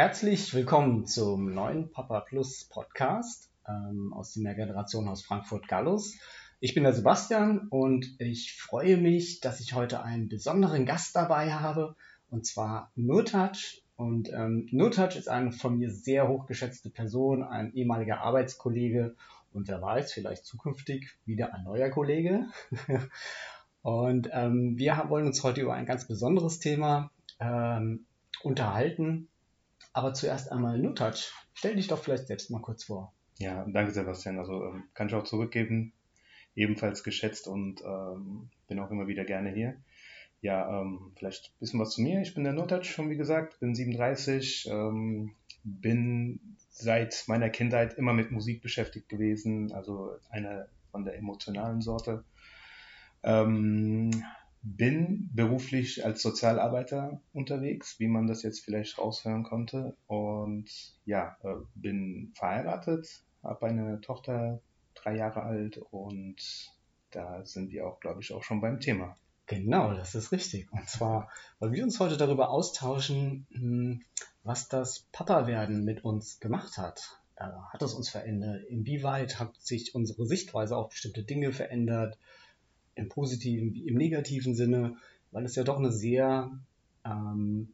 Herzlich willkommen zum neuen Papa Plus Podcast ähm, aus der Generation aus Frankfurt-Gallus. Ich bin der Sebastian und ich freue mich, dass ich heute einen besonderen Gast dabei habe und zwar Nurtouch. Und ähm, Nurtouch ist eine von mir sehr hochgeschätzte Person, ein ehemaliger Arbeitskollege und wer weiß, vielleicht zukünftig wieder ein neuer Kollege. und ähm, wir wollen uns heute über ein ganz besonderes Thema ähm, unterhalten aber zuerst einmal Nutouch. Stell dich doch vielleicht selbst mal kurz vor. Ja, danke Sebastian. Also ähm, kann ich auch zurückgeben. Ebenfalls geschätzt und ähm, bin auch immer wieder gerne hier. Ja, ähm, vielleicht ein bisschen was zu mir. Ich bin der Notouch, schon wie gesagt, bin 37, ähm, bin seit meiner Kindheit immer mit Musik beschäftigt gewesen, also eine von der emotionalen Sorte. Ähm, bin beruflich als Sozialarbeiter unterwegs, wie man das jetzt vielleicht raushören konnte. Und ja, äh, bin verheiratet, habe eine Tochter, drei Jahre alt und da sind wir auch, glaube ich, auch schon beim Thema. Genau, das ist richtig. Und zwar, weil wir uns heute darüber austauschen, hm, was das Papa-Werden mit uns gemacht hat. Äh, hat es uns verändert? Inwieweit hat sich unsere Sichtweise auf bestimmte Dinge verändert? Im positiven wie im negativen Sinne, weil es ja doch eine sehr ähm,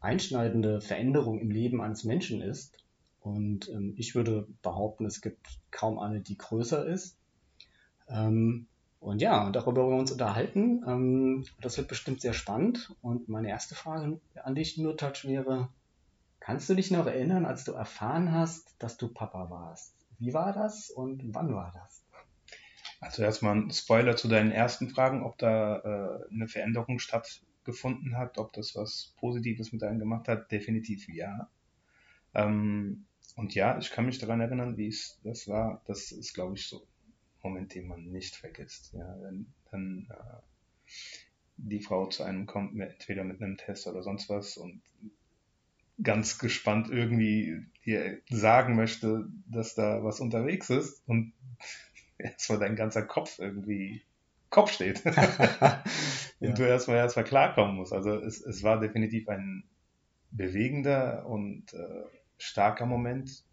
einschneidende Veränderung im Leben eines Menschen ist. Und ähm, ich würde behaupten, es gibt kaum eine, die größer ist. Ähm, und ja, darüber wollen wir uns unterhalten. Ähm, das wird bestimmt sehr spannend. Und meine erste Frage an dich, nur Touch, wäre, kannst du dich noch erinnern, als du erfahren hast, dass du Papa warst? Wie war das und wann war das? Also erstmal ein Spoiler zu deinen ersten Fragen, ob da äh, eine Veränderung stattgefunden hat, ob das was Positives mit einem gemacht hat. Definitiv ja. Ähm, und ja, ich kann mich daran erinnern, wie es das war. Das ist, glaube ich, so ein Moment, den man nicht vergisst. Ja, wenn dann äh, die Frau zu einem kommt, entweder mit einem Test oder sonst was und ganz gespannt irgendwie dir sagen möchte, dass da was unterwegs ist und erstmal dein ganzer Kopf irgendwie Kopf steht. ja. Und du erstmal erstmal klarkommen musst. Also es, es war definitiv ein bewegender und äh, starker Moment.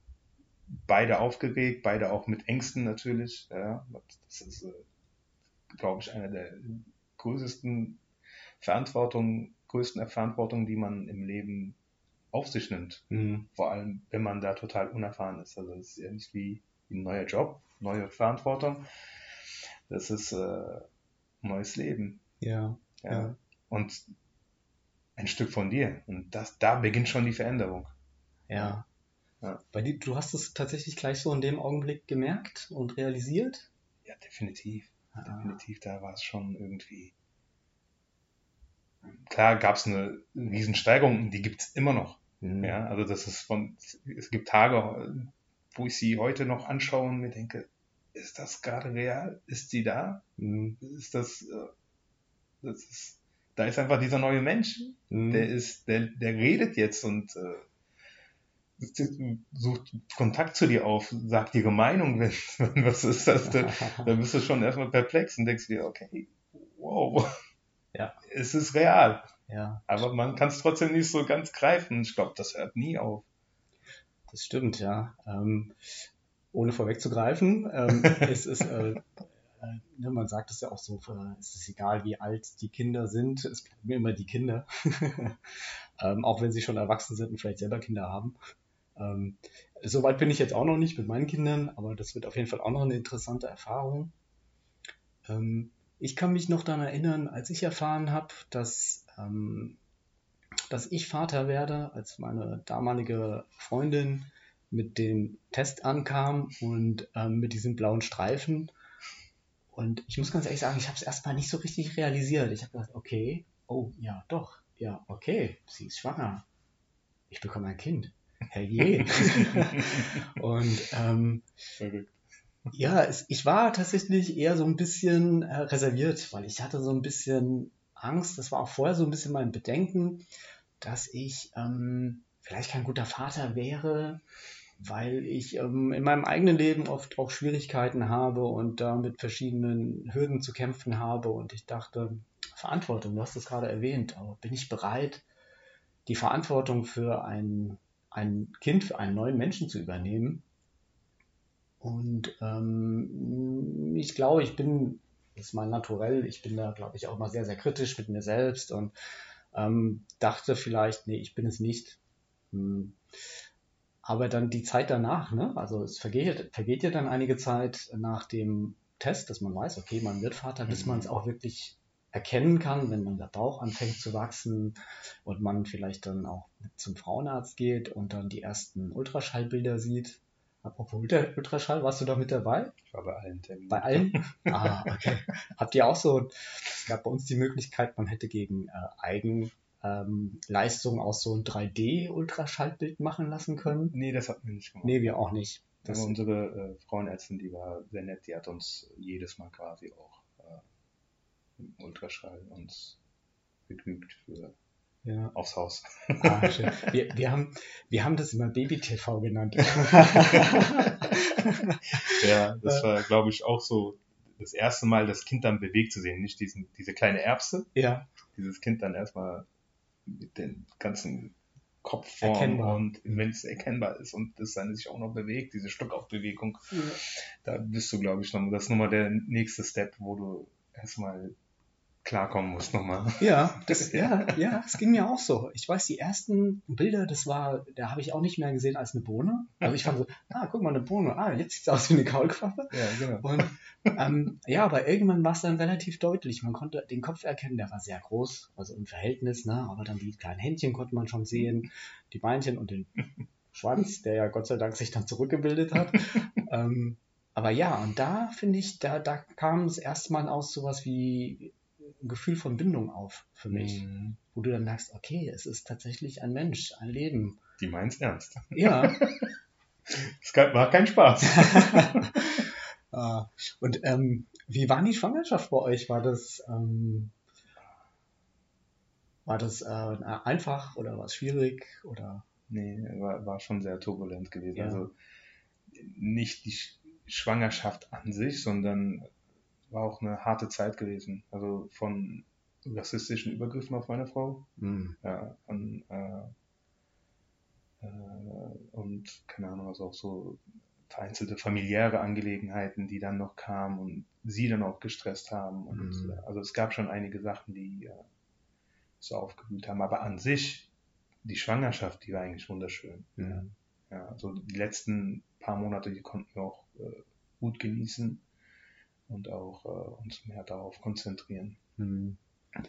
Beide aufgeregt, beide auch mit Ängsten natürlich. Ja. Das ist, äh, glaube ich, eine der größten Verantwortungen, größten Verantwortungen, die man im Leben auf sich nimmt. Mhm. Vor allem, wenn man da total unerfahren ist. Also es ist ja nicht wie ein neuer Job, neue Verantwortung. Das ist äh, neues Leben. Ja, ja. ja. Und ein Stück von dir. Und das, da beginnt schon die Veränderung. Ja. ja. Bei dir, du hast es tatsächlich gleich so in dem Augenblick gemerkt und realisiert? Ja, definitiv. Ah. Definitiv, da war es schon irgendwie. Klar gab es eine Riesensteigerung, die gibt es immer noch. Mhm. Ja, also das ist von, es gibt Tage, wo ich sie heute noch anschaue und mir denke, ist das gerade real? Ist sie da? Mhm. Ist das, äh, das ist, da ist einfach dieser neue Mensch, mhm. der ist, der, der redet jetzt und äh, sucht Kontakt zu dir auf, sagt ihre Meinung, wenn, wenn was ist das, da, da bist du schon erstmal perplex und denkst dir, okay, wow, ja. es ist real. Ja. Aber man kann es trotzdem nicht so ganz greifen. Ich glaube, das hört nie auf. Das stimmt, ja. Ähm, ohne vorwegzugreifen, ähm, es ist, äh, äh, ne, man sagt es ja auch so, äh, es ist egal, wie alt die Kinder sind, es bleiben immer die Kinder. ähm, auch wenn sie schon erwachsen sind und vielleicht selber Kinder haben. Ähm, Soweit bin ich jetzt auch noch nicht mit meinen Kindern, aber das wird auf jeden Fall auch noch eine interessante Erfahrung. Ähm, ich kann mich noch daran erinnern, als ich erfahren habe, dass ähm, dass ich Vater werde, als meine damalige Freundin mit dem Test ankam und ähm, mit diesem blauen Streifen. Und ich muss ganz ehrlich sagen, ich habe es erstmal nicht so richtig realisiert. Ich habe gedacht, okay, oh ja, doch, ja, okay, sie ist schwanger. Ich bekomme ein Kind. Herr je. und ähm, ja, es, ich war tatsächlich eher so ein bisschen äh, reserviert, weil ich hatte so ein bisschen Angst, das war auch vorher so ein bisschen mein Bedenken, dass ich ähm, vielleicht kein guter Vater wäre, weil ich ähm, in meinem eigenen Leben oft auch Schwierigkeiten habe und da mit verschiedenen Hürden zu kämpfen habe. Und ich dachte, Verantwortung, du hast es gerade erwähnt, aber bin ich bereit, die Verantwortung für ein ein Kind für einen neuen Menschen zu übernehmen. Und ähm, ich glaube, ich bin, das ist mein Naturell, ich bin da, glaube ich, auch mal sehr, sehr kritisch mit mir selbst und ähm, dachte vielleicht, nee, ich bin es nicht. Hm. Aber dann die Zeit danach, ne? also es vergeht, vergeht ja dann einige Zeit nach dem Test, dass man weiß, okay, man wird Vater, bis man es mhm. auch wirklich erkennen kann, wenn dann der Bauch anfängt zu wachsen und man vielleicht dann auch zum Frauenarzt geht und dann die ersten Ultraschallbilder sieht. Apropos Ultraschall, warst du da mit dabei? Ich war bei allen Terminen. Bei allen? Ah, okay. Habt ihr auch so, es gab bei uns die Möglichkeit, man hätte gegen äh, Eigen ähm, aus so ein 3D-Ultraschallbild machen lassen können. Nee, das hatten wir nicht gemacht. Nee, wir auch nicht. Das Aber unsere äh, Frauenärztin, die war sehr nett, die hat uns jedes Mal quasi auch äh, im Ultraschall uns gegnügt für ja. aufs Haus. Ah. Wir, wir, haben, wir haben das immer Baby-TV genannt. ja, das war, glaube ich, auch so das erste Mal das Kind dann bewegt zu sehen. Nicht diesen, diese kleine Erbse. Ja. Dieses Kind dann erstmal mit den ganzen Kopfform erkennbar. und wenn es erkennbar ist und es dann sich auch noch bewegt, diese Stückaufbewegung, ja. da bist du, glaube ich, noch, das ist nochmal der nächste Step, wo du erstmal klarkommen musst nochmal. Ja, das, ja, ja, das ging mir auch so. Ich weiß, die ersten Bilder, das war, da habe ich auch nicht mehr gesehen als eine Bohne. Also ich fand so, ah, guck mal, eine Bohne, ah, jetzt sieht es aus wie eine Kaulquappe. Ja, genau. Und ähm, ja, aber irgendwann war es dann relativ deutlich. Man konnte den Kopf erkennen, der war sehr groß, also im Verhältnis, ne? aber dann die kleinen Händchen konnte man schon sehen, die Beinchen und den Schwanz, der ja Gott sei Dank sich dann zurückgebildet hat. ähm, aber ja, und da finde ich, da, da kam es erstmal aus sowas wie Gefühl von Bindung auf für mich, mhm. wo du dann merkst, okay, es ist tatsächlich ein Mensch, ein Leben. Die meint's ernst. Ja. es war kein Spaß. Ah, und ähm, wie war die Schwangerschaft bei euch? War das, ähm, war das äh, einfach oder war es schwierig? Oder? Nee, war, war schon sehr turbulent gewesen. Ja. Also nicht die Schwangerschaft an sich, sondern war auch eine harte Zeit gewesen. Also von rassistischen Übergriffen auf meine Frau. Mhm. Ja, an, äh, äh, und keine Ahnung, also auch so vereinzelte familiäre Angelegenheiten, die dann noch kamen und sie dann auch gestresst haben. Und mhm. Äh, also es gab schon einige Sachen, die äh, so aufgewühlt haben. Aber an sich, die Schwangerschaft, die war eigentlich wunderschön. Mhm. Ja, also die letzten paar Monate, die konnten wir auch äh, gut genießen und auch äh, uns mehr darauf konzentrieren. Mhm.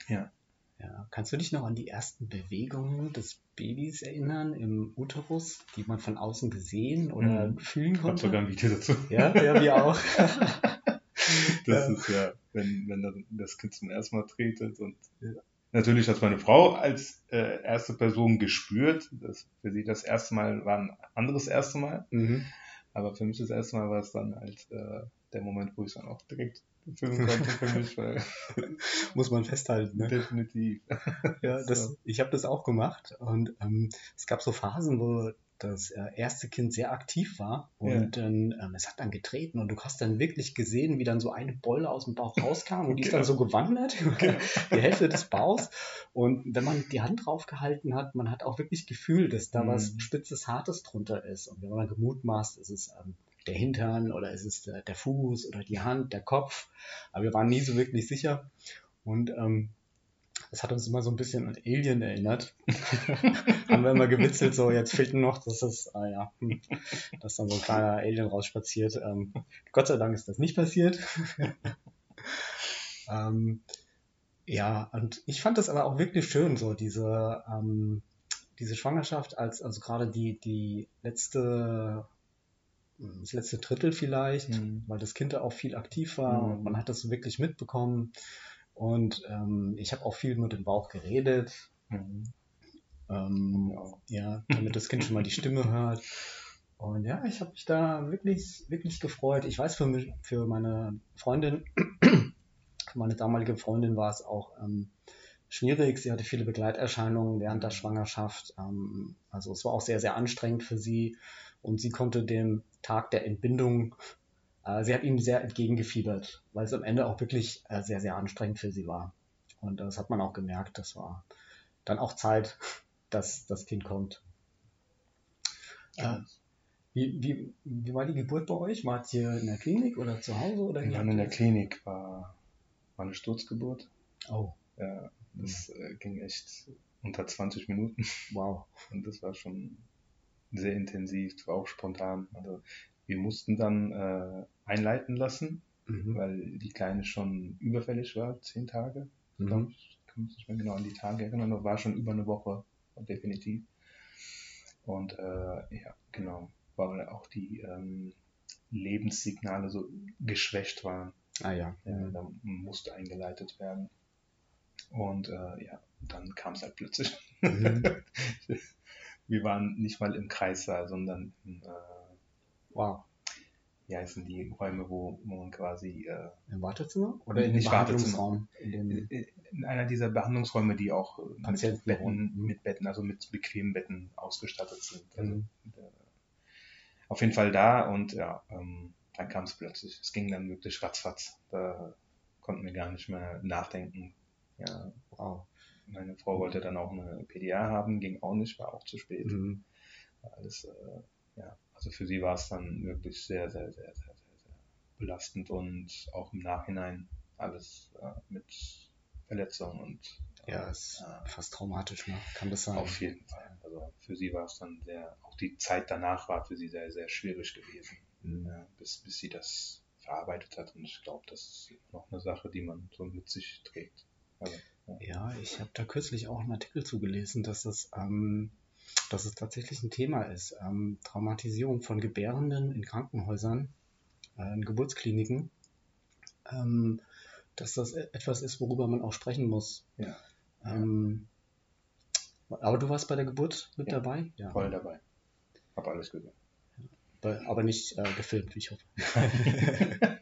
Ja. Ja, kannst du dich noch an die ersten Bewegungen des Babys erinnern im Uterus, die man von außen gesehen oder mhm. fühlen konnte? Ich habe sogar ein Video dazu. Ja, ja wir auch. das ist ja, wenn, wenn das Kind zum ersten Mal tretet und ja. natürlich hat meine Frau als äh, erste Person gespürt, dass für sie das erste Mal war ein anderes erste Mal, mhm. Aber für mich das erste Mal war es dann als äh, der Moment, wo ich es dann auch direkt filmen konnte für mich, weil muss man festhalten. Ne? Definitiv. ja, das, so. ich habe das auch gemacht und ähm, es gab so Phasen, wo das äh, erste Kind sehr aktiv war und ja. ähm, es hat dann getreten und du hast dann wirklich gesehen, wie dann so eine Bolle aus dem Bauch rauskam und die ist dann so gewandert, genau. die Hälfte des Bauchs und wenn man die Hand drauf gehalten hat, man hat auch wirklich gefühlt, dass da mhm. was spitzes, hartes drunter ist und wenn man dann gemutmaßt, ist es ähm, der Hintern oder ist es der, der, Fuß oder die Hand, der Kopf. Aber wir waren nie so wirklich sicher. Und ähm, das hat uns immer so ein bisschen an Alien erinnert. Haben wir immer gewitzelt, so jetzt fehlt nur noch, dass das, ah ja, hm, dass dann so ein kleiner Alien rausspaziert. Ähm, Gott sei Dank ist das nicht passiert. ähm, ja, und ich fand das aber auch wirklich schön, so diese, ähm, diese Schwangerschaft als, also gerade die, die letzte das letzte Drittel vielleicht, mhm. weil das Kind da auch viel aktiv war mhm. und man hat das wirklich mitbekommen. Und ähm, ich habe auch viel mit dem Bauch geredet. Mhm. Ähm, ja, damit das Kind schon mal die Stimme hört. Und ja, ich habe mich da wirklich, wirklich gefreut. Ich weiß, für, mich, für meine Freundin, für meine damalige Freundin war es auch ähm, schwierig. Sie hatte viele Begleiterscheinungen während der Schwangerschaft. Ähm, also es war auch sehr, sehr anstrengend für sie und sie konnte dem Tag der Entbindung, äh, sie hat ihm sehr entgegengefiebert, weil es am Ende auch wirklich äh, sehr, sehr anstrengend für sie war. Und das hat man auch gemerkt, das war dann auch Zeit, dass das Kind kommt. Äh, wie, wie, wie war die Geburt bei euch? Wart ihr in der Klinik oder zu Hause? Oder Wir waren in der Klinik, war, war eine Sturzgeburt. Oh. Ja, das äh, ging echt unter 20 Minuten. Wow. Und das war schon sehr intensiv, das war auch spontan. Also wir mussten dann äh, einleiten lassen, Mhm. weil die Kleine schon überfällig war, zehn Tage. Mhm. Glaub Ich kann mich nicht mehr genau an die Tage erinnern, aber war schon über eine Woche, definitiv. Und äh, ja, genau, weil auch die ähm, Lebenssignale so geschwächt waren. Ah ja. Ja, da musste eingeleitet werden. Und äh, ja, dann kam es halt plötzlich. Mhm. Wir waren nicht mal im Kreissaal, sondern in, äh, Wow. wie heißen die Räume, wo, wo man quasi äh, Im Wartezimmer? Oder in dem Nicht Behandlungsraum? In dem, in einer dieser Behandlungsräume, die auch äh, mit Betten, mit Betten, also mit bequemen Betten ausgestattet sind. Also, Mhm. äh, auf jeden Fall da und ja, ähm, dann kam es plötzlich. Es ging dann wirklich ratzfatz. Da konnten wir gar nicht mehr nachdenken. Ja, wow. meine Frau wollte dann auch eine PDA haben, ging auch nicht, war auch zu spät. Mhm. War Alles, äh, ja, also für sie war es dann wirklich sehr, sehr, sehr, sehr, sehr, sehr belastend und auch im Nachhinein alles äh, mit Verletzungen und Ja, ist äh, fast traumatisch, ne? Kann das sein? auf jeden Fall. Also für sie war es dann sehr, auch die Zeit danach war für sie sehr, sehr schwierig gewesen, Mhm. ja, bis, bis sie das verarbeitet hat. Und ich glaube, das ist noch eine Sache, die man so mit sich trägt. Also, ja. Ja, ich habe da kürzlich auch einen Artikel zugelesen, dass es, ähm, dass es tatsächlich ein Thema ist. Ähm, Traumatisierung von Gebärenden in Krankenhäusern, äh, in Geburtskliniken. Ähm, dass das e- etwas ist, worüber man auch sprechen muss. Ja. Ähm, aber du warst bei der Geburt mit Ja, dabei? Ja. Voll dabei. Hab alles gesehen. Aber nicht äh, gefilmt, wie ich hoffe.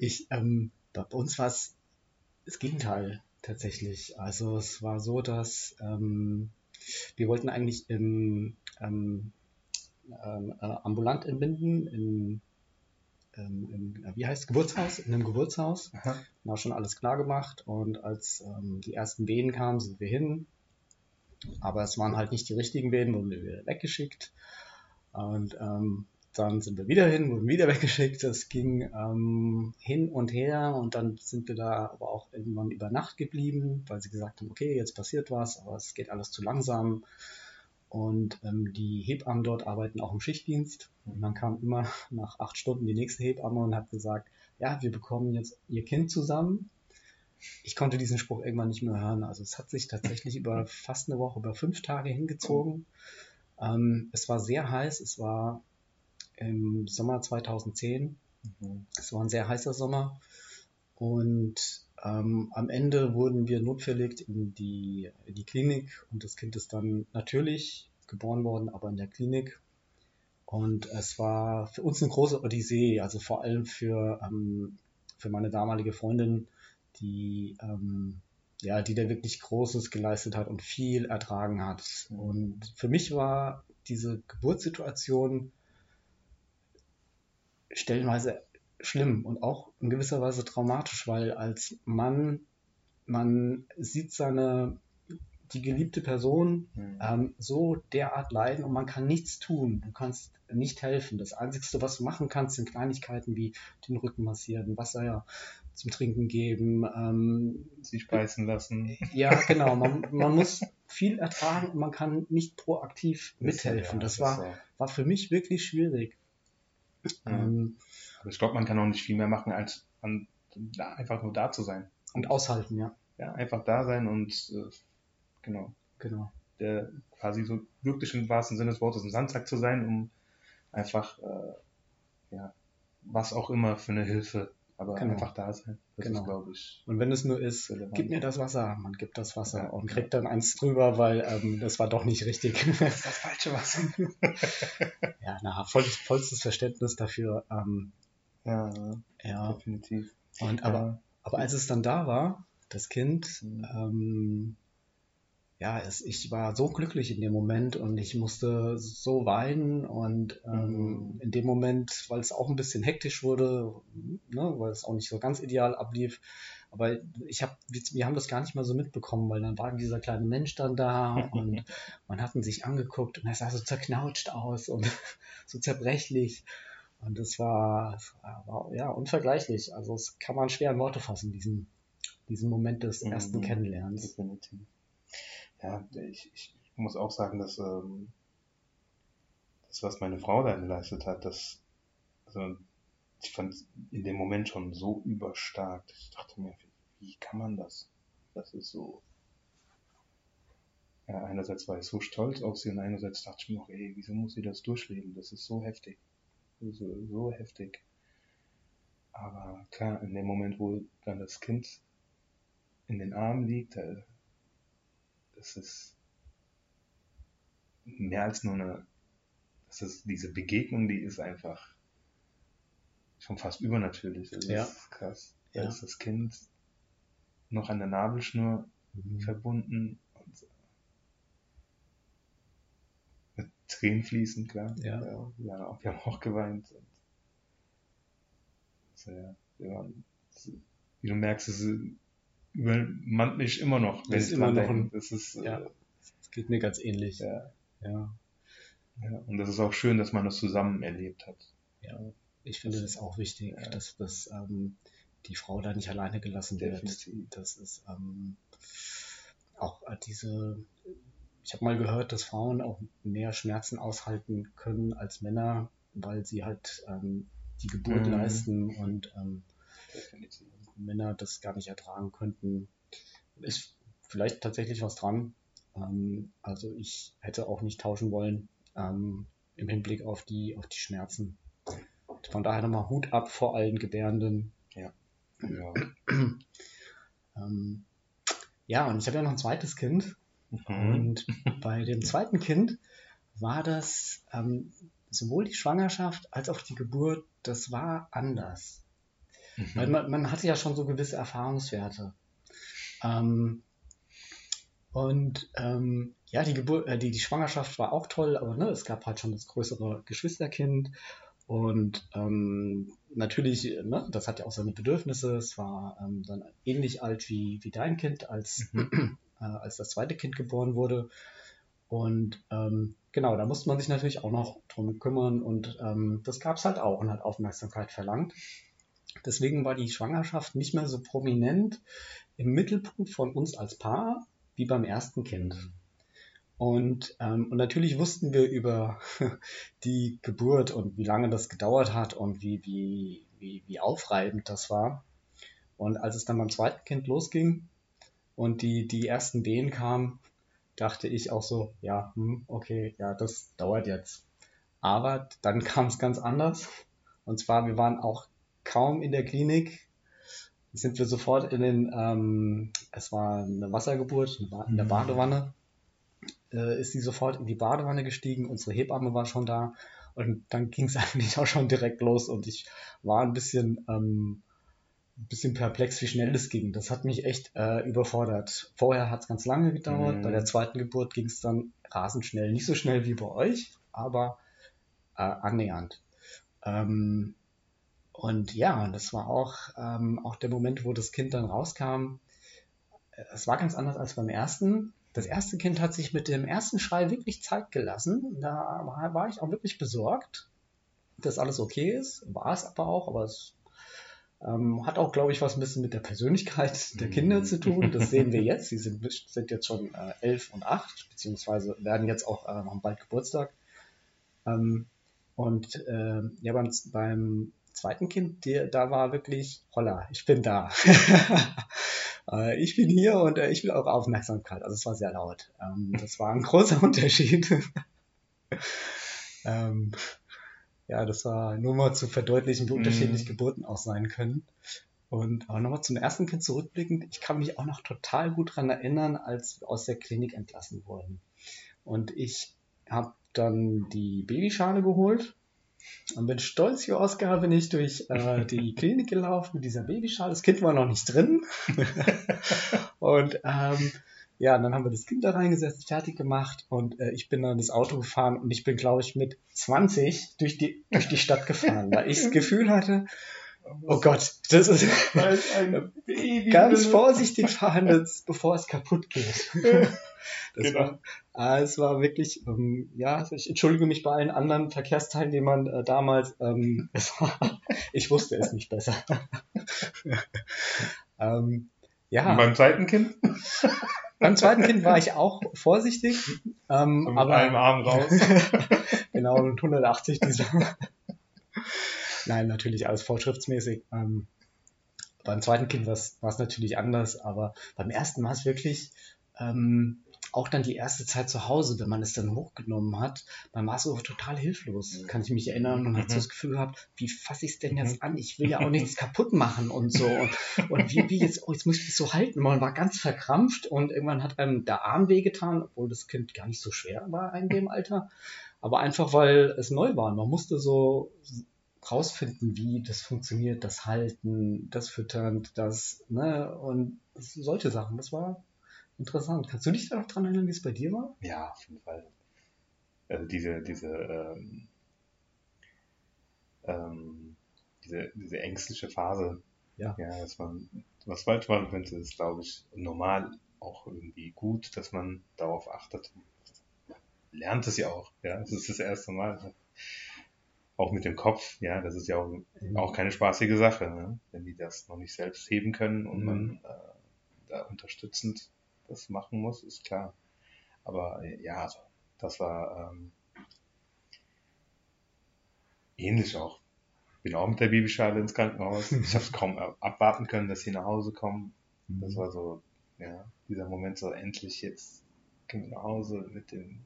ich, ähm, bei uns war es das Gegenteil tatsächlich. Also es war so, dass ähm, wir wollten eigentlich im ähm, ähm, äh, ambulant entbinden, in, ähm, im, äh, wie heißt Geburtshaus, in einem Geburtshaus. Aha. War schon alles klar gemacht und als ähm, die ersten Wehen kamen, sind wir hin. Aber es waren halt nicht die richtigen Wehen, wurden wir wieder weggeschickt. Und ähm, dann sind wir wieder hin, wurden wieder weggeschickt. Es ging ähm, hin und her und dann sind wir da aber auch irgendwann über Nacht geblieben, weil sie gesagt haben, okay, jetzt passiert was, aber es geht alles zu langsam. Und ähm, die Hebammen dort arbeiten auch im Schichtdienst. Und dann kam immer nach acht Stunden die nächste Hebamme und hat gesagt, ja, wir bekommen jetzt ihr Kind zusammen. Ich konnte diesen Spruch irgendwann nicht mehr hören. Also es hat sich tatsächlich über fast eine Woche, über fünf Tage hingezogen. Ähm, es war sehr heiß. Es war im Sommer 2010. Mhm. Es war ein sehr heißer Sommer. Und ähm, am Ende wurden wir notfällig in die, in die Klinik und das Kind ist dann natürlich geboren worden, aber in der Klinik. Und es war für uns eine große Odyssee, also vor allem für, ähm, für meine damalige Freundin, die, ähm, ja, die da wirklich Großes geleistet hat und viel ertragen hat. Und für mich war diese Geburtssituation stellenweise schlimm und auch in gewisser Weise traumatisch, weil als Mann man sieht seine die geliebte Person Mhm. ähm, so derart leiden und man kann nichts tun. Du kannst nicht helfen. Das Einzige, was du machen kannst, sind Kleinigkeiten wie den Rücken massieren, Wasser zum Trinken geben. Ähm, Sich beißen lassen. ja, genau. Man, man muss viel ertragen und man kann nicht proaktiv mithelfen. Ja, Das war, war für mich wirklich schwierig. Ähm, Aber ich glaube, man kann auch nicht viel mehr machen, als an, da, einfach nur da zu sein. und aushalten, ja. Ja, einfach da sein und äh, genau, Genau. der quasi so wirklich im wahrsten Sinne des Wortes ein Sandsack zu sein, um einfach äh, ja, was auch immer für eine Hilfe, aber Genau. einfach da sein. Das Genau. ist, glaube ich, Und wenn es nur ist, Relevant. gib mir das Wasser, man gibt das Wasser Ja. und kriegt dann eins drüber, weil ähm, das war doch nicht richtig. das ist das falsche Wasser. ja, na, voll, vollstes Verständnis dafür. Ähm, ja, ja, definitiv. und aber, aber als es dann da war, das Kind, Mhm. ähm, ja, es, ich war so glücklich in dem Moment und ich musste so weinen und ähm, Mhm. in dem Moment, weil es auch ein bisschen hektisch wurde, ne, weil es auch nicht so ganz ideal ablief, aber ich habe, wir haben das gar nicht mal so mitbekommen, weil dann war dieser kleine Mensch dann da und man hat ihn sich angeguckt und er sah so zerknautscht aus und so zerbrechlich. Und das war, das war, ja unvergleichlich. Also es kann man schwer in Worte fassen, diesen, diesen Moment des mhm. ersten Kennenlernens. Definitiv. Ja, ich, ich muss auch sagen, dass ähm, das, was meine Frau da geleistet hat, das, also ich fand es in dem Moment schon so überstark. Ich dachte mir, wie kann man das? Das ist so. Ja, einerseits war ich so stolz auf sie und einerseits dachte ich mir auch, ey, wieso muss sie das durchleben? Das ist so heftig. So, so heftig. Aber klar, in dem Moment, wo dann das Kind in den Armen liegt, äh, das ist mehr als nur eine, das ist diese Begegnung, die ist einfach schon fast übernatürlich. Das ja. ist krass. Da ja. ist das Kind noch an der Nabelschnur mhm. verbunden und mit Tränen fließen, klar. Ja. ja wir, haben auch, wir haben auch geweint. Und also, ja, wir waren, wie du merkst, es übermannt mich immer noch, wenn ich immer noch ein, das ist, ja, äh, das geht mir ganz ähnlich. Ja. ja. Ja, und das ist auch schön, dass man das zusammen erlebt hat. Ja. Ich finde das auch wichtig, ja. dass, dass ähm, die Frau da nicht alleine gelassen Definitiv. wird. Das ist ähm, auch äh, diese, ich habe mal gehört, dass Frauen auch mehr Schmerzen aushalten können als Männer, weil sie halt ähm, die Geburt mhm. leisten und ähm, Männer das gar nicht ertragen könnten. Ist vielleicht tatsächlich was dran. Ähm, also ich hätte auch nicht tauschen wollen ähm, im Hinblick auf die, auf die Schmerzen. Von daher nochmal Hut ab vor allen Gebärenden. Ja. Ja, ähm, ja und ich habe ja noch ein zweites Kind. Mhm. Und bei dem zweiten Kind war das ähm, sowohl die Schwangerschaft als auch die Geburt, das war anders. Mhm. Weil man, man hatte ja schon so gewisse Erfahrungswerte. Ähm, und ähm, ja, die, Geburt, äh, die, die Schwangerschaft war auch toll, aber ne, es gab halt schon das größere Geschwisterkind und ähm, natürlich, ne, das hat ja auch seine Bedürfnisse. Es war ähm, dann ähnlich alt wie, wie dein Kind, als, mhm. äh, als das zweite Kind geboren wurde. Und ähm, genau, da musste man sich natürlich auch noch drum kümmern und ähm, das gab es halt auch und hat Aufmerksamkeit verlangt. Deswegen war die Schwangerschaft nicht mehr so prominent im Mittelpunkt von uns als Paar wie beim ersten Kind. Und, ähm, und natürlich wussten wir über die Geburt und wie lange das gedauert hat und wie, wie, wie, wie aufreibend das war. Und als es dann beim zweiten Kind losging und die, die ersten Wehen kamen, dachte ich auch so, ja, hm, okay, ja, das dauert jetzt. Aber dann kam es ganz anders. Und zwar, wir waren auch kaum in der Klinik, sind wir sofort in den, ähm, es war eine Wassergeburt in der mhm. Badewanne äh, ist sie sofort in die Badewanne gestiegen, unsere Hebamme war schon da und dann ging es eigentlich auch schon direkt los und ich war ein bisschen, ähm, ein bisschen perplex, wie schnell es ging. Das hat mich echt äh, überfordert. Vorher hat es ganz lange gedauert, mhm. bei der zweiten Geburt ging es dann rasend schnell. Nicht so schnell wie bei euch, aber äh, annähernd. Ähm, und ja, das war auch, ähm, auch der Moment, wo das Kind dann rauskam. Es war ganz anders als beim ersten das erste Kind hat sich mit dem ersten Schrei wirklich Zeit gelassen. Da war ich auch wirklich besorgt, dass alles okay ist. War es aber auch, aber es ähm, hat auch, glaube ich, was ein bisschen mit der Persönlichkeit der Kinder zu tun. Das sehen wir jetzt. Sie sind, sind jetzt schon äh, elf und acht, beziehungsweise werden jetzt auch äh, bald Geburtstag. Ähm, und äh, ja, beim, beim zweiten Kind, der, da war wirklich, holla, ich bin da. äh, ich bin hier und äh, ich will eure Aufmerksamkeit. Also es war sehr laut. Ähm, das war ein großer Unterschied. ähm, ja, das war nur mal zu verdeutlichen, wie unterschiedlich mm. Geburten auch sein können. Und aber nochmal zum ersten Kind zurückblickend, ich kann mich auch noch total gut daran erinnern, als wir aus der Klinik entlassen wurden. Und ich habe dann die Babyschale geholt und bin stolz wie Oscar bin ich durch äh, die Klinik gelaufen mit dieser Babyschale. Das Kind war noch nicht drin. und ähm, ja, dann haben wir das Kind da reingesetzt, fertig gemacht und äh, ich bin dann das Auto gefahren und ich bin, glaube ich, mit 20 durch die, durch die Stadt gefahren, weil ich das Gefühl hatte, Oh Gott, das ist, ein Baby ganz vorsichtig verhandelt, bevor es kaputt geht. Das genau. war, ah, es war wirklich, ähm, ja, ich entschuldige mich bei allen anderen Verkehrsteilnehmern äh, damals. Ähm, war, ich wusste es nicht besser. ähm, ja. Und beim zweiten Kind? beim zweiten Kind war ich auch vorsichtig. Ähm, mit aber einem Arm raus. genau, mit 180 dieser. Nein, natürlich alles vorschriftsmäßig. Ähm, beim zweiten Kind war es natürlich anders, aber beim ersten war es wirklich ähm, auch dann die erste Zeit zu Hause, wenn man es dann hochgenommen hat, man war so total hilflos, kann ich mich erinnern und mhm. hat so das Gefühl gehabt, wie fasse ich es denn jetzt mhm. an? Ich will ja auch nichts kaputt machen und so. Und, und wie, wie jetzt, oh, jetzt muss ich das so halten. Man war ganz verkrampft und irgendwann hat einem der Arm wehgetan, obwohl das Kind gar nicht so schwer war in dem Alter. Aber einfach, weil es neu war. Man musste so rausfinden, wie das funktioniert, das Halten, das Füttern, das, ne, und solche Sachen. Das war Interessant. Kannst du dich da noch dran erinnern, wie es bei dir war? Ja, auf jeden Fall. Also diese, diese, ähm, ähm, diese, diese ängstliche Phase, ja. ja, dass man was falsch machen könnte, ist, glaube ich, normal auch irgendwie gut, dass man darauf achtet. Lernt es ja auch, ja, das ist das erste Mal. Auch mit dem Kopf, ja, das ist ja auch, mhm. auch keine spaßige Sache, ne? wenn die das noch nicht selbst heben können und mhm. man äh, da unterstützend das machen muss, ist klar. Aber äh, ja, also, das war ähm, ähnlich auch. Bin auch mit der Babyschale ins Krankenhaus. Ich habe es kaum abwarten können, dass sie nach Hause kommen. Das mhm. war so, ja, dieser Moment so endlich jetzt gehen wir nach Hause mit dem,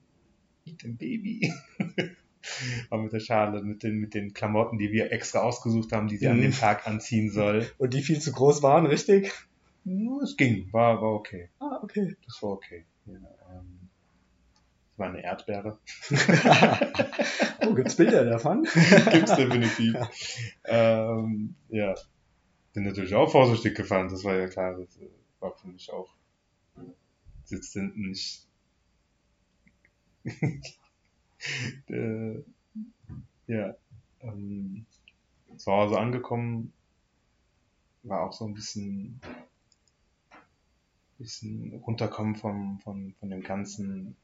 mit dem Baby. Aber mit der Schale, mit den, mit den Klamotten, die wir extra ausgesucht haben, die sie mhm. an dem Tag anziehen soll. Und die viel zu groß waren, richtig? Es ging, war, war okay. Ah, okay. Das war okay. Ja, ähm, das war eine Erdbeere. oh, gibt's Bilder davon? gibt's definitiv. ähm, ja. Bin natürlich auch vorsichtig gefahren, das war ja klar. Das äh, war für mich auch. Sitzt hinten nicht. äh, ja. Ähm, zu Hause angekommen, war auch so ein bisschen bisschen runterkommen vom, von, von dem ganzen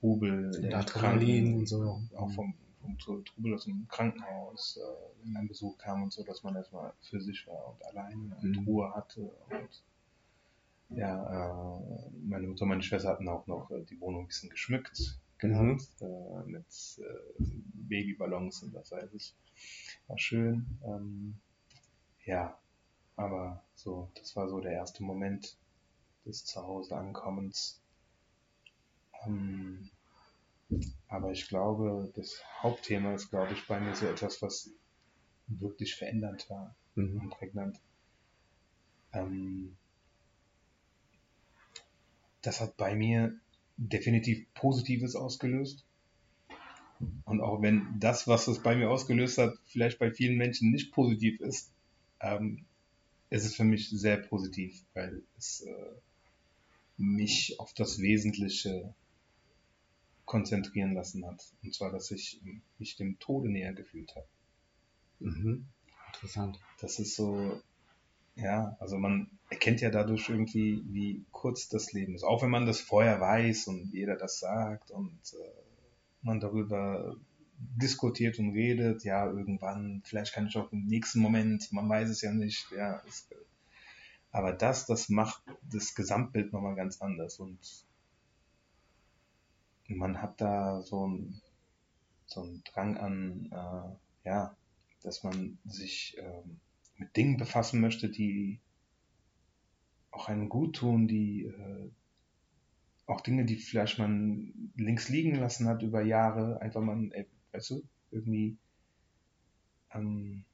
Trubel. Der Adrenalin und so. Auch vom, vom Trubel aus dem Krankenhaus, äh, wenn ein Besuch kam und so, dass man erstmal für sich war und allein und mhm. Ruhe hatte. Und ja, äh, meine Mutter und meine Schwester hatten auch noch äh, die Wohnung ein bisschen geschmückt mhm. äh, mit äh, Babyballons und was weiß ich. War schön. Ähm, ja, aber so, das war so der erste Moment, des Zuhause-Ankommens. Ähm, aber ich glaube, das Hauptthema ist, glaube ich, bei mir so etwas, was wirklich verändernd war mhm. und prägnant. Ähm, das hat bei mir definitiv Positives ausgelöst. Und auch wenn das, was es bei mir ausgelöst hat, vielleicht bei vielen Menschen nicht positiv ist, ähm, ist es für mich sehr positiv, weil es äh, mich auf das Wesentliche konzentrieren lassen hat. Und zwar, dass ich mich dem Tode näher gefühlt habe. Mhm. Interessant. Das ist so, ja, also man erkennt ja dadurch irgendwie, wie kurz das Leben ist. Auch wenn man das vorher weiß und jeder das sagt und äh, man darüber diskutiert und redet, ja, irgendwann, vielleicht kann ich auch im nächsten Moment, man weiß es ja nicht, ja, es, aber das, das macht das Gesamtbild nochmal ganz anders und man hat da so ein so einen Drang an, äh, ja, dass man sich ähm, mit Dingen befassen möchte, die auch einem gut tun, die äh, auch Dinge, die vielleicht man links liegen lassen hat über Jahre, einfach mal, ey, weißt du, irgendwie ähm,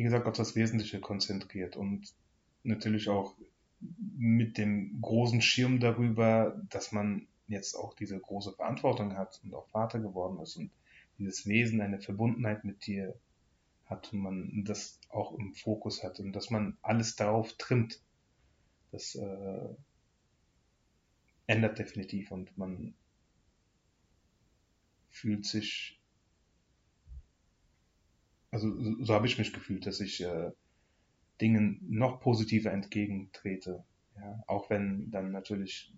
wie gesagt, auf das Wesentliche konzentriert und natürlich auch mit dem großen Schirm darüber, dass man jetzt auch diese große Verantwortung hat und auch Vater geworden ist und dieses Wesen eine Verbundenheit mit dir hat und man das auch im Fokus hat und dass man alles darauf trimmt. Das äh, ändert definitiv und man fühlt sich also so, so habe ich mich gefühlt, dass ich äh, Dingen noch positiver entgegentrete. Ja, auch wenn dann natürlich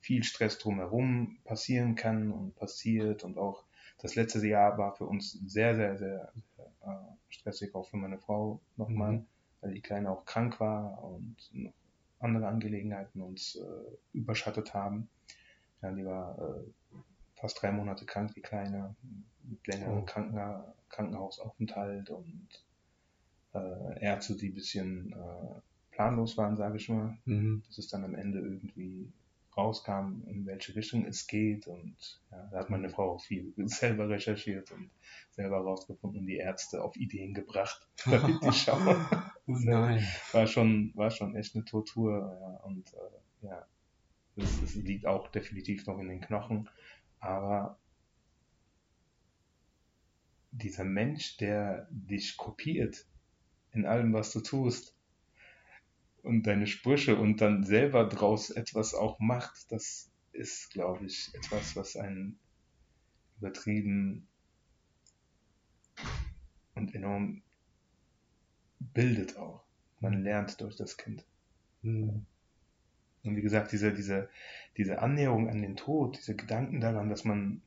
viel Stress drumherum passieren kann und passiert und auch das letzte Jahr war für uns sehr, sehr, sehr, äh, stressig, auch für meine Frau nochmal, mhm. weil die Kleine auch krank war und noch andere Angelegenheiten uns äh, überschattet haben. Ja, die war äh, fast drei Monate krank, die Kleine, mit längerem oh. Kranken Krankenhausaufenthalt und äh, Ärzte, die ein bisschen äh, planlos waren, sage ich mal. Mhm. Dass es dann am Ende irgendwie rauskam, in welche Richtung es geht. Und ja, da hat meine Frau auch viel selber recherchiert und selber rausgefunden und die Ärzte auf Ideen gebracht, damit die schauen. nein. War schon, war schon echt eine Tortur. Ja, und äh, ja, es liegt auch definitiv noch in den Knochen. Aber dieser Mensch, der dich kopiert in allem, was du tust, und deine Sprüche und dann selber draus etwas auch macht, das ist, glaube ich, etwas, was einen übertrieben und enorm bildet auch. Man lernt durch das Kind. Mhm. Und wie gesagt, diese, diese, diese Annäherung an den Tod, diese Gedanken daran, dass man,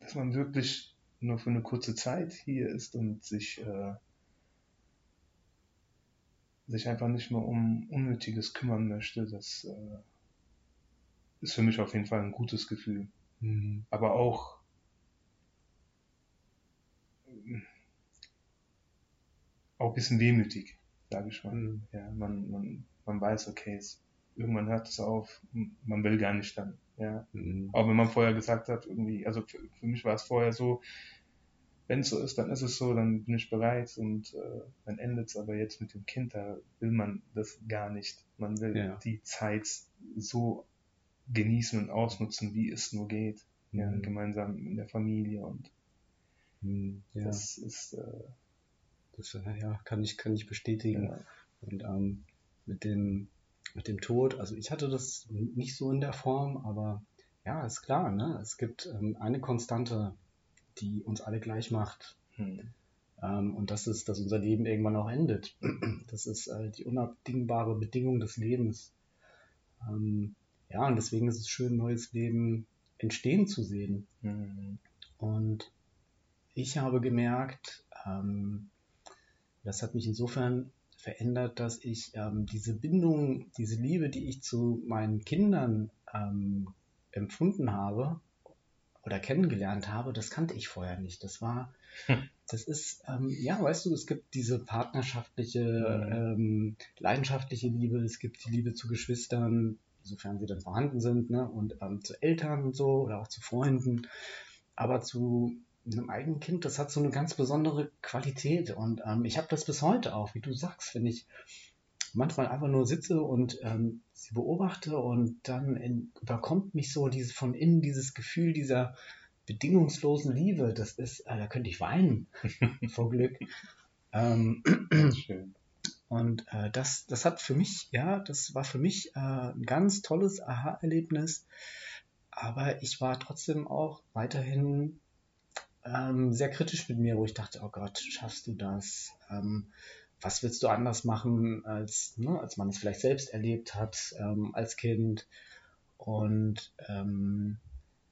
dass man wirklich nur für eine kurze Zeit hier ist und sich äh, sich einfach nicht mehr um Unnötiges kümmern möchte, das äh, ist für mich auf jeden Fall ein gutes Gefühl. Mhm. Aber auch auch ein bisschen wehmütig, sage ich mal. Mhm. Ja, man, man, man weiß, okay, es, irgendwann hört es auf, man will gar nicht dann. Ja. Mhm. Auch wenn man vorher gesagt hat, irgendwie, also für, für mich war es vorher so, wenn es so ist, dann ist es so, dann bin ich bereit und äh, dann endet es aber jetzt mit dem Kind, da will man das gar nicht. Man will ja. die Zeit so genießen und ausnutzen, wie es nur geht. Mhm. Ja, gemeinsam in der Familie und mhm, ja. das ist äh, das äh, ja, kann ich, kann ich bestätigen. Ja. Und ähm, mit dem mit dem Tod, also ich hatte das nicht so in der Form, aber ja, ist klar, ne? Es gibt ähm, eine Konstante die uns alle gleich macht. Hm. Ähm, und das ist, dass unser Leben irgendwann auch endet. Das ist äh, die unabdingbare Bedingung des Lebens. Ähm, ja, und deswegen ist es schön, neues Leben entstehen zu sehen. Hm. Und ich habe gemerkt, ähm, das hat mich insofern verändert, dass ich ähm, diese Bindung, diese Liebe, die ich zu meinen Kindern ähm, empfunden habe, oder kennengelernt habe, das kannte ich vorher nicht. Das war, hm. das ist, ähm, ja, weißt du, es gibt diese partnerschaftliche, ähm, leidenschaftliche Liebe, es gibt die Liebe zu Geschwistern, sofern sie dann vorhanden sind, ne, und ähm, zu Eltern und so oder auch zu Freunden. Aber zu einem eigenen Kind, das hat so eine ganz besondere Qualität. Und ähm, ich habe das bis heute auch, wie du sagst, wenn ich manchmal einfach nur sitze und ähm, sie beobachte und dann in, überkommt mich so dieses von innen dieses Gefühl dieser bedingungslosen Liebe. Das ist, äh, da könnte ich weinen vor Glück. Ähm, Schön. Und äh, das, das hat für mich, ja, das war für mich äh, ein ganz tolles Aha-Erlebnis. Aber ich war trotzdem auch weiterhin ähm, sehr kritisch mit mir, wo ich dachte, oh Gott, schaffst du das? Ähm, was willst du anders machen, als, ne, als man es vielleicht selbst erlebt hat ähm, als Kind. Und ähm,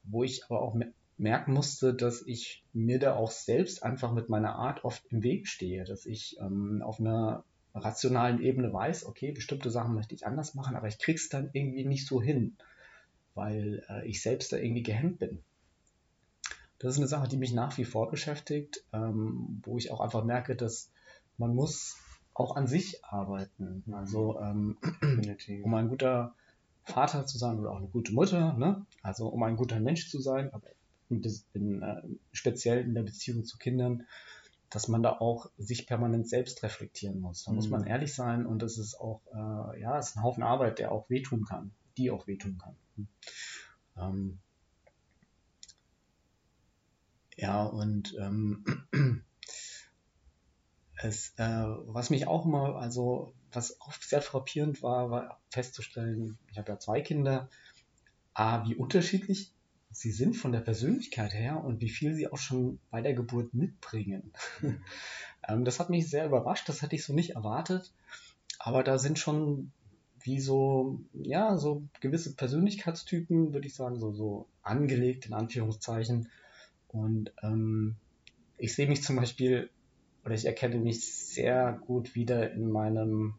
wo ich aber auch merken musste, dass ich mir da auch selbst einfach mit meiner Art oft im Weg stehe, dass ich ähm, auf einer rationalen Ebene weiß, okay, bestimmte Sachen möchte ich anders machen, aber ich krieg's dann irgendwie nicht so hin, weil äh, ich selbst da irgendwie gehemmt bin. Das ist eine Sache, die mich nach wie vor beschäftigt, ähm, wo ich auch einfach merke, dass man muss auch an sich arbeiten. Also ähm, um ein guter Vater zu sein oder auch eine gute Mutter, ne? also um ein guter Mensch zu sein, aber in, äh, speziell in der Beziehung zu Kindern, dass man da auch sich permanent selbst reflektieren muss. Da mhm. muss man ehrlich sein und das ist auch, äh, ja, es ist ein Haufen Arbeit, der auch wehtun kann, die auch wehtun kann. Ähm, ja, und ähm, es, äh, was mich auch immer, also was auch sehr frappierend war, war festzustellen, ich habe ja zwei Kinder, A, wie unterschiedlich sie sind von der Persönlichkeit her und wie viel sie auch schon bei der Geburt mitbringen. ähm, das hat mich sehr überrascht, das hätte ich so nicht erwartet. Aber da sind schon wie so, ja, so gewisse Persönlichkeitstypen, würde ich sagen, so, so angelegt in Anführungszeichen. Und ähm, ich sehe mich zum Beispiel, oder ich erkenne mich sehr gut wieder in meinem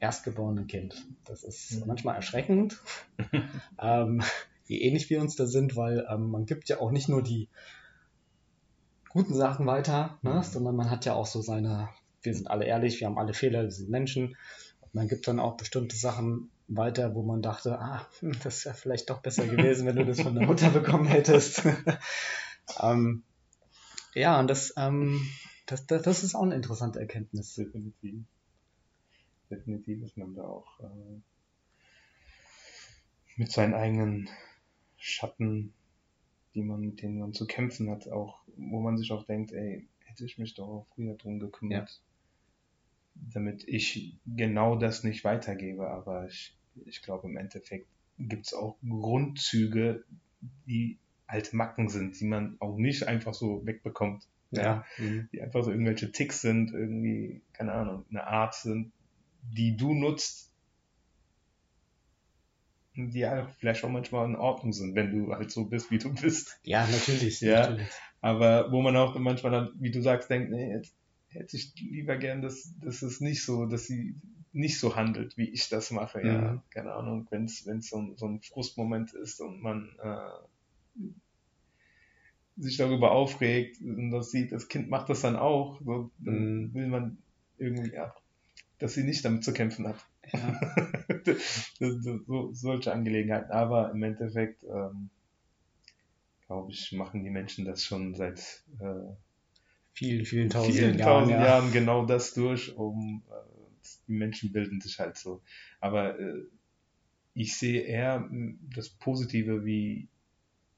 erstgeborenen Kind. Das ist mhm. manchmal erschreckend, ähm, wie ähnlich wir uns da sind, weil ähm, man gibt ja auch nicht nur die guten Sachen weiter, ne, mhm. sondern man hat ja auch so seine, wir sind alle ehrlich, wir haben alle Fehler, wir sind Menschen man gibt dann auch bestimmte Sachen weiter, wo man dachte, ah, hm, das wäre vielleicht doch besser gewesen, wenn du das von der Mutter bekommen hättest. ähm, ja, und das, ähm, das, das, das, ist auch eine interessante Erkenntnis. Definitiv. Definitiv ist man da auch äh, mit seinen eigenen Schatten, die man, mit denen man zu kämpfen hat, auch, wo man sich auch denkt, ey, hätte ich mich doch früher drum gekümmert. Ja damit ich genau das nicht weitergebe. Aber ich, ich glaube, im Endeffekt gibt es auch Grundzüge, die alte Macken sind, die man auch nicht einfach so wegbekommt. Ja. Mhm. Die einfach so irgendwelche Ticks sind, irgendwie, keine Ahnung, eine Art sind, die du nutzt, die ja vielleicht auch manchmal in Ordnung sind, wenn du halt so bist, wie du bist. Ja, natürlich. Ja. Natürlich. Aber wo man auch manchmal dann, wie du sagst, denkt, nee, jetzt hätte ich lieber gern, dass, dass es nicht so, dass sie nicht so handelt, wie ich das mache. Mhm. Ja, keine Ahnung, wenn es so, so ein Frustmoment ist und man äh, sich darüber aufregt und das sieht, das Kind macht das dann auch, so, dann mhm. will man irgendwie, ja, dass sie nicht damit zu kämpfen hat. Ja. so, solche Angelegenheiten. Aber im Endeffekt, ähm, glaube ich, machen die Menschen das schon seit äh, vielen, vielen tausend vielen Jahren, tausend ja. Jahren genau das durch, um äh, die Menschen bilden sich halt so. Aber äh, ich sehe eher das Positive, wie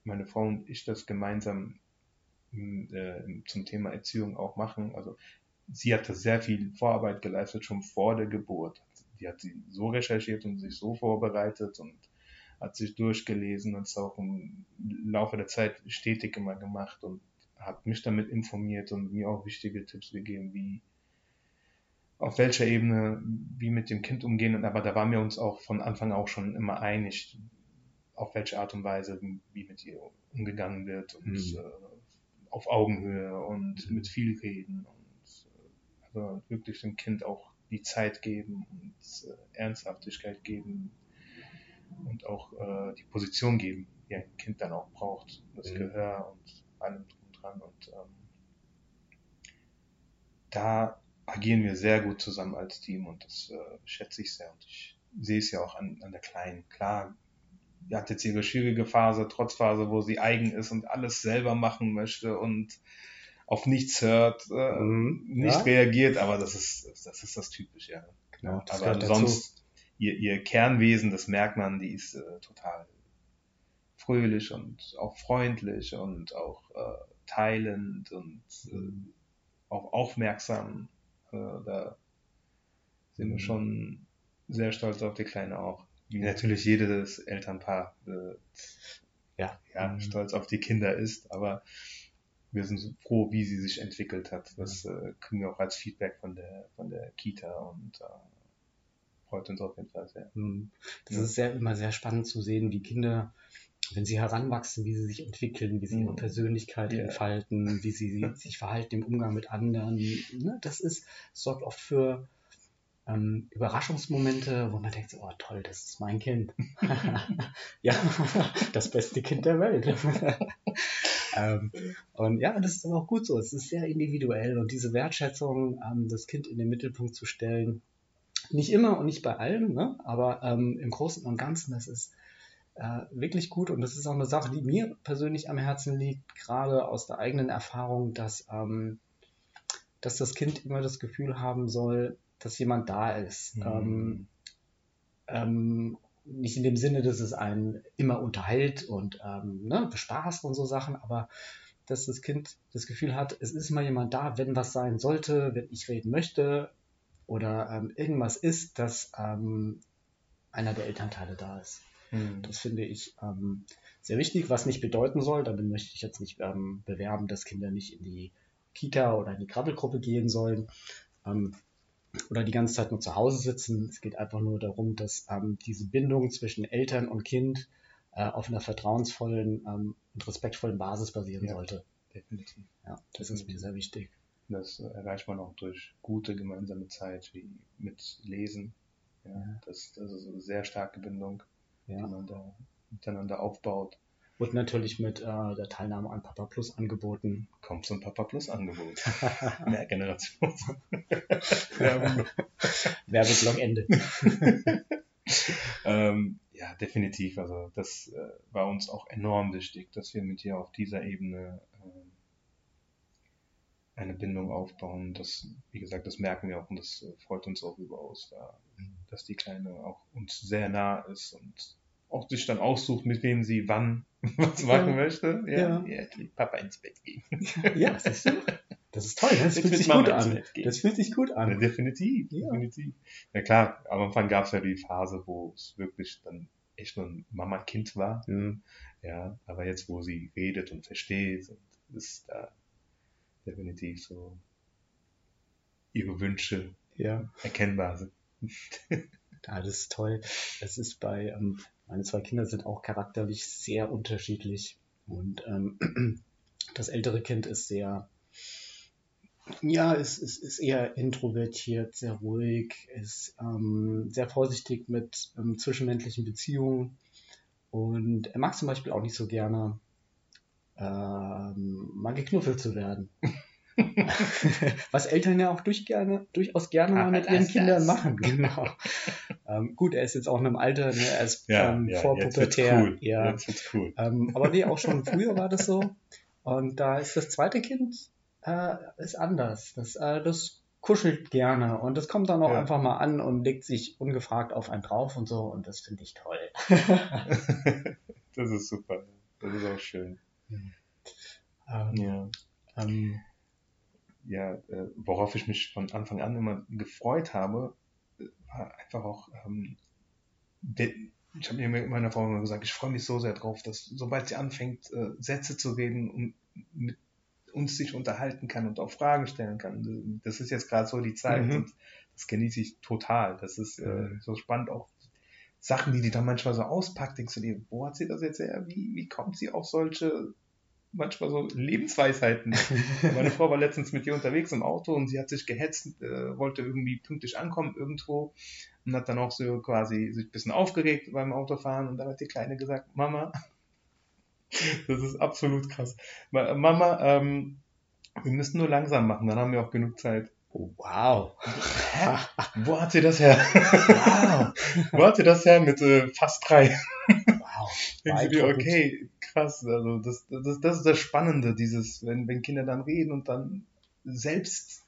meine Frau und ich das gemeinsam äh, zum Thema Erziehung auch machen. Also sie hat das sehr viel Vorarbeit geleistet, schon vor der Geburt. Die hat sie so recherchiert und sich so vorbereitet und hat sich durchgelesen und es auch im Laufe der Zeit stetig immer gemacht und hat mich damit informiert und mir auch wichtige Tipps gegeben, wie auf welcher Ebene wie mit dem Kind umgehen. Aber da waren wir uns auch von Anfang auch schon immer einig, auf welche Art und Weise wie mit ihr umgegangen wird und mhm. äh, auf Augenhöhe und mhm. mit viel reden und äh, also wirklich dem Kind auch die Zeit geben und äh, Ernsthaftigkeit geben und auch äh, die Position geben, die ein Kind dann auch braucht, das mhm. Gehör und allem dran. Und ähm, da agieren wir sehr gut zusammen als Team und das äh, schätze ich sehr. Und ich sehe es ja auch an, an der Kleinen. Klar, die hat jetzt ihre schwierige Phase, Trotzphase, wo sie eigen ist und alles selber machen möchte und auf nichts hört, äh, mhm, nicht ja. reagiert, aber das ist, das ist das Typische, ja. Genau, das aber sonst, ihr, ihr Kernwesen, das merkt man, die ist äh, total fröhlich und auch freundlich und auch äh, teilend und äh, auch aufmerksam. Äh, da sind wir mhm. schon sehr stolz auf die Kleine auch. Wie natürlich jedes Elternpaar äh, ja, ja mhm. stolz auf die Kinder ist, aber wir sind so froh, wie sie sich entwickelt hat. Das äh, kriegen wir auch als Feedback von der, von der Kita und äh, freut uns auf jeden Fall sehr. Mhm. Das ist sehr, immer sehr spannend zu sehen, wie Kinder wenn sie heranwachsen, wie sie sich entwickeln, wie sie ihre mhm. Persönlichkeit yeah. entfalten, wie sie sich verhalten im Umgang mit anderen. Ne? Das ist, sorgt oft für ähm, Überraschungsmomente, wo man denkt, oh toll, das ist mein Kind. ja, das beste Kind der Welt. ähm, und ja, das ist aber auch gut so. Es ist sehr individuell und diese Wertschätzung, ähm, das Kind in den Mittelpunkt zu stellen, nicht immer und nicht bei allem, ne? aber ähm, im Großen und Ganzen, das ist äh, wirklich gut und das ist auch eine Sache, die mir persönlich am Herzen liegt, gerade aus der eigenen Erfahrung, dass, ähm, dass das Kind immer das Gefühl haben soll, dass jemand da ist. Mhm. Ähm, ähm, nicht in dem Sinne, dass es einen immer unterhält und ähm, ne, bespaßt und so Sachen, aber dass das Kind das Gefühl hat, es ist immer jemand da, wenn was sein sollte, wenn ich reden möchte oder ähm, irgendwas ist, dass ähm, einer der Elternteile da ist. Mhm. Das finde ich ähm, sehr wichtig, was nicht bedeuten soll, damit möchte ich jetzt nicht ähm, bewerben, dass Kinder nicht in die Kita oder in die Krabbelgruppe gehen sollen oder die ganze Zeit nur zu Hause sitzen. Es geht einfach nur darum, dass ähm, diese Bindung zwischen Eltern und Kind äh, auf einer vertrauensvollen ähm, und respektvollen Basis basieren ja, sollte. Definitiv. Ja, das ist mir sehr wichtig. Das erreicht man auch durch gute gemeinsame Zeit, wie mit Lesen. Ja, ja. Das, das ist eine sehr starke Bindung, ja. die man da miteinander aufbaut. Und natürlich mit äh, der Teilnahme an Papa Plus Angeboten. Kommt zum Papa Plus Angebot. Mehr Generation. Werbeblock Ende. ähm, ja, definitiv. Also das äh, war uns auch enorm wichtig, dass wir mit dir auf dieser Ebene äh, eine Bindung aufbauen. Das, wie gesagt, das merken wir auch und das äh, freut uns auch überaus, da, mhm. dass die Kleine auch uns sehr nah ist und auch sich dann aussucht, mit wem sie wann was machen ja. möchte. Ja, ja. Papa ins Bett gehen. Ja, siehst du? Das ist toll, ne? das fühlt sich Mama gut an. Das fühlt sich gut an. Definitiv, ja. definitiv. Ja klar, am Anfang gab es ja die Phase, wo es wirklich dann echt nur ein Mama-Kind war. Mhm. Ja, aber jetzt, wo sie redet und versteht, und ist da definitiv so ihre Wünsche ja. erkennbar sind. Ja, das ist toll. Es ist bei, ähm, meine zwei Kinder sind auch charakterlich sehr unterschiedlich. Und ähm, das ältere Kind ist sehr, ja, ist, ist, ist eher introvertiert, sehr ruhig, ist ähm, sehr vorsichtig mit ähm, zwischenmenschlichen Beziehungen. Und er mag zum Beispiel auch nicht so gerne, ähm, mal geknuffelt zu werden. Was Eltern ja auch durch gerne, durchaus gerne mal mit ihren Kindern machen. Genau. ähm, gut, er ist jetzt auch in einem Alter, ne, er ist ja, ähm, ja, vorpubertär. Cool. Ja. Cool. Ähm, aber nee, auch schon früher war das so. Und da ist das zweite Kind äh, ist anders. Das, äh, das kuschelt gerne und das kommt dann auch ja. einfach mal an und legt sich ungefragt auf einen drauf und so und das finde ich toll. das ist super. Das ist auch schön. Ähm, ja. Ähm, ja, äh, worauf ich mich von Anfang an immer gefreut habe, äh, war einfach auch, ähm, ich habe mir meiner Frau immer gesagt, ich freue mich so sehr drauf, dass sobald sie anfängt, äh, Sätze zu reden und mit uns sich unterhalten kann und auch Fragen stellen kann. Das ist jetzt gerade so die Zeit mhm. und das genieße ich total. Das ist äh, so spannend auch. Sachen, die die dann manchmal so auspackt, denkst du dir, wo hat sie das jetzt her? Wie, wie kommt sie auf solche manchmal so Lebensweisheiten. Meine Frau war letztens mit ihr unterwegs im Auto und sie hat sich gehetzt, äh, wollte irgendwie pünktlich ankommen irgendwo und hat dann auch so quasi sich ein bisschen aufgeregt beim Autofahren und dann hat die Kleine gesagt, Mama, das ist absolut krass. Mama, ähm, wir müssen nur langsam machen, dann haben wir auch genug Zeit. Wow. Wo hat sie das her? Wow. Wo hat sie das her mit äh, fast drei? Wow. Denkst du okay, krass. Also das, das, das ist das Spannende, dieses, wenn, wenn Kinder dann reden und dann selbst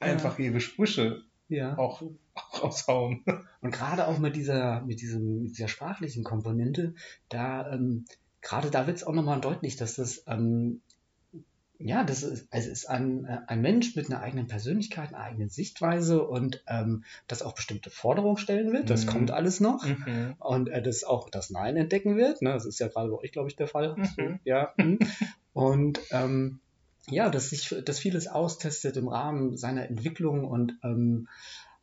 einfach ja. ihre Sprüche ja. auch, auch raushauen. Und gerade auch mit dieser, mit diesem, mit dieser sprachlichen Komponente, da ähm, gerade da wird es auch nochmal deutlich, dass das ähm, ja, das ist, also ist ein, äh, ein Mensch mit einer eigenen Persönlichkeit, einer eigenen Sichtweise und ähm, das auch bestimmte Forderungen stellen wird. Das mhm. kommt alles noch. Mhm. Und äh, das auch das Nein entdecken wird. Ne? Das ist ja gerade bei euch, glaube ich, der Fall. Mhm. Ja. Hm. und ähm, ja, dass sich dass vieles austestet im Rahmen seiner Entwicklung und ähm,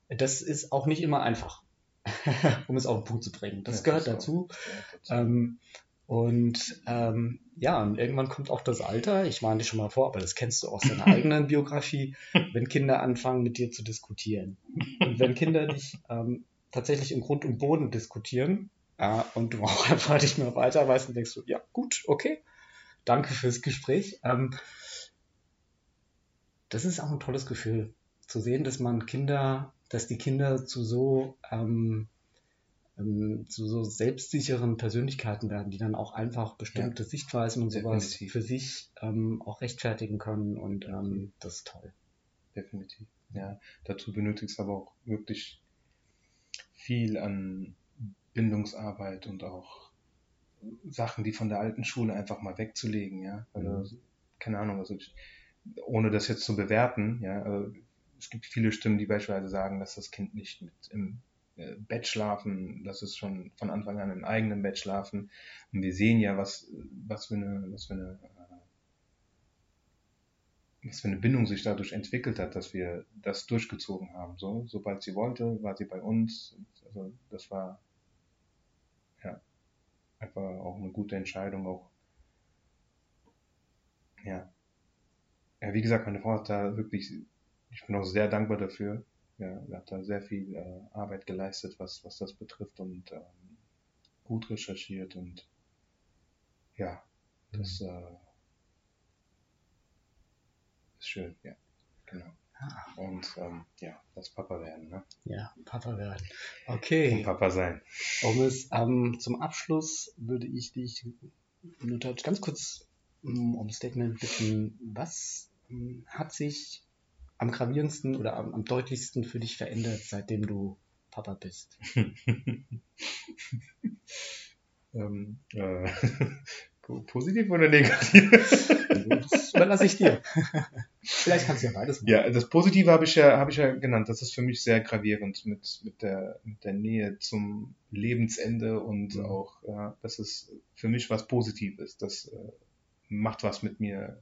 das ist auch nicht immer einfach, um es auf den Punkt zu bringen. Das ja, gehört das dazu. dazu. Ähm, und ähm, ja, und irgendwann kommt auch das Alter, ich warne dich schon mal vor, aber das kennst du aus deiner eigenen Biografie, wenn Kinder anfangen, mit dir zu diskutieren. Und wenn Kinder dich ähm, tatsächlich im Grund und Boden diskutieren äh, und du auch einfach nicht mehr weiter weißt und denkst du, ja, gut, okay, danke fürs Gespräch. Ähm, das ist auch ein tolles Gefühl, zu sehen, dass man Kinder, dass die Kinder zu so ähm, ähm, zu so selbstsicheren Persönlichkeiten werden, die dann auch einfach bestimmte ja, Sichtweisen und sowas definitiv. für sich ähm, auch rechtfertigen können und ähm, das ist toll. Definitiv. Ja, dazu benötigst du aber auch wirklich viel an Bindungsarbeit und auch Sachen, die von der alten Schule einfach mal wegzulegen, ja. Also, mhm. keine Ahnung, also ich, ohne das jetzt zu bewerten, ja, also es gibt viele Stimmen, die beispielsweise sagen, dass das Kind nicht mit im Bett schlafen, das ist schon von Anfang an im eigenen Bett schlafen. Und wir sehen ja, was, was für eine, was für eine, äh, was für eine Bindung sich dadurch entwickelt hat, dass wir das durchgezogen haben. So, sobald sie wollte, war sie bei uns. Also das war ja einfach auch eine gute Entscheidung, auch ja. Ja, wie gesagt, meine Frau hat da wirklich, ich bin auch sehr dankbar dafür, ja, er hat da sehr viel äh, Arbeit geleistet, was, was das betrifft und ähm, gut recherchiert und ja, das mhm. äh, ist schön, ja, genau. Ah. Und ähm, ja, das Papa werden, ne? Ja, Papa werden. Okay. Und Papa sein. Um es ähm, zum Abschluss würde ich dich nur ganz kurz um, um Statement bitten, was ähm, hat sich am gravierendsten oder am, am deutlichsten für dich verändert, seitdem du Papa bist? ähm, äh, positiv oder negativ? das überlasse ich dir. Vielleicht kannst du ja beides machen. Ja, das Positive habe ich ja, habe ich ja genannt. Das ist für mich sehr gravierend mit, mit, der, mit der Nähe zum Lebensende und mhm. auch, ja, das ist für mich was Positives. Das äh, macht was mit mir,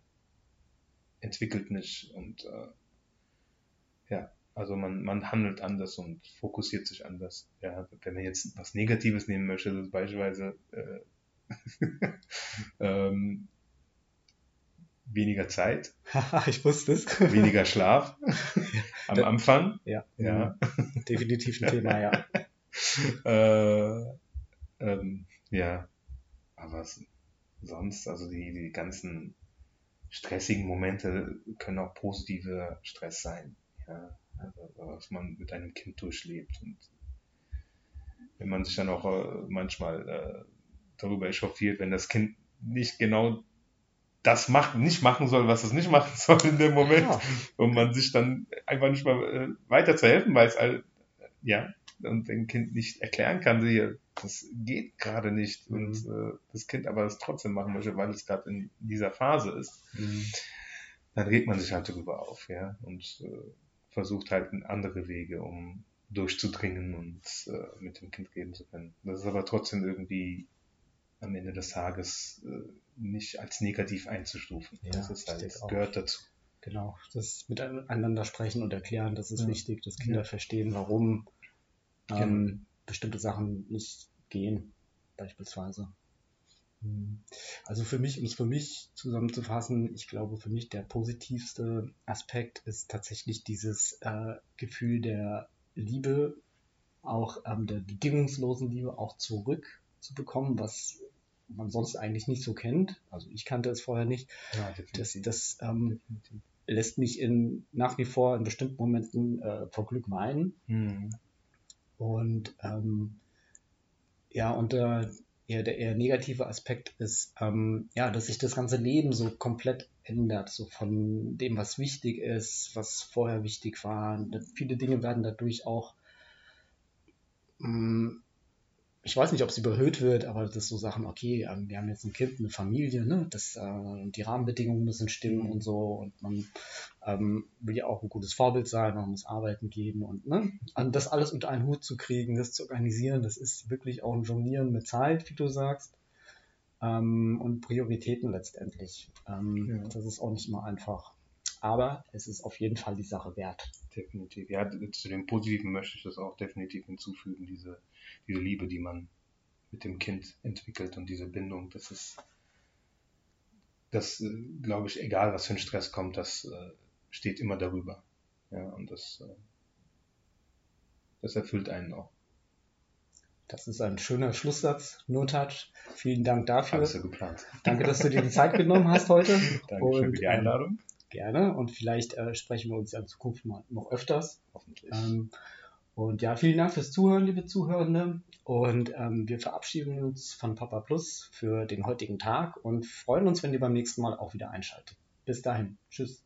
entwickelt mich und äh, ja, also man, man handelt anders und fokussiert sich anders. Ja, wenn man jetzt was Negatives nehmen möchte, das ist beispielsweise äh, ähm, weniger Zeit. ich wusste es. weniger Schlaf am Anfang. Ja, ja. definitiv ein Thema, ja. äh, ähm, ja, aber sonst, also die, die ganzen stressigen Momente können auch positive Stress sein ja, also, was man mit einem Kind durchlebt. Und wenn man sich dann auch äh, manchmal äh, darüber echauffiert, wenn das Kind nicht genau das macht, nicht machen soll, was es nicht machen soll in dem Moment ja. und man sich dann einfach nicht mal äh, weiter zu helfen weiß, all, ja, und dem Kind nicht erklären kann, sie, das geht gerade nicht mhm. und äh, das Kind aber es trotzdem machen möchte, weil es gerade in dieser Phase ist, mhm. dann regt man sich halt darüber auf, ja, und äh, versucht halt andere Wege, um durchzudringen und äh, mit dem Kind reden zu können. Das ist aber trotzdem irgendwie am Ende des Tages äh, nicht als negativ einzustufen. Ja, das ist halt, gehört dazu. Genau, das miteinander sprechen und erklären, das ist ja. wichtig, dass Kinder ja. verstehen, warum ähm, genau. bestimmte Sachen nicht gehen, beispielsweise. Hm. Also für mich, um es für mich zusammenzufassen, ich glaube, für mich der positivste Aspekt ist tatsächlich dieses äh, Gefühl der Liebe, auch ähm, der bedingungslosen Liebe auch zurückzubekommen, was man sonst eigentlich nicht so kennt. Also ich kannte es vorher nicht. Ja, das das ähm, lässt mich in, nach wie vor in bestimmten Momenten äh, vor Glück weinen. Mhm. Und ähm, ja, und äh, eher der eher negative Aspekt ist, ähm, ja, dass sich das ganze Leben so komplett ändert, so von dem, was wichtig ist, was vorher wichtig war. Viele Dinge werden dadurch auch mh, mm, ich weiß nicht, ob sie überhöht wird, aber das ist so Sachen, okay, ähm, wir haben jetzt ein Kind, eine Familie, ne? das, äh, die Rahmenbedingungen müssen stimmen und so und man ähm, will ja auch ein gutes Vorbild sein, man muss arbeiten gehen und ne? und das alles unter einen Hut zu kriegen, das zu organisieren, das ist wirklich auch ein Jonglieren mit Zeit, wie du sagst, ähm, und Prioritäten letztendlich. Ähm, ja. Das ist auch nicht immer einfach. Aber es ist auf jeden Fall die Sache wert. Definitiv. Ja, zu dem Positiven möchte ich das auch definitiv hinzufügen, diese diese Liebe, die man mit dem Kind entwickelt und diese Bindung, das ist, das äh, glaube ich, egal was für ein Stress kommt, das äh, steht immer darüber. Ja, und das, äh, das erfüllt einen auch. Das ist ein schöner Schlusssatz. Notouch. Vielen Dank dafür. Alles so geplant. Danke, dass du dir die Zeit genommen hast heute. Danke für die Einladung. Gerne. Und vielleicht äh, sprechen wir uns ja in Zukunft mal noch öfters. Hoffentlich. Ähm, und ja, vielen Dank fürs Zuhören, liebe Zuhörende. Und ähm, wir verabschieden uns von Papa Plus für den heutigen Tag und freuen uns, wenn ihr beim nächsten Mal auch wieder einschaltet. Bis dahin. Tschüss.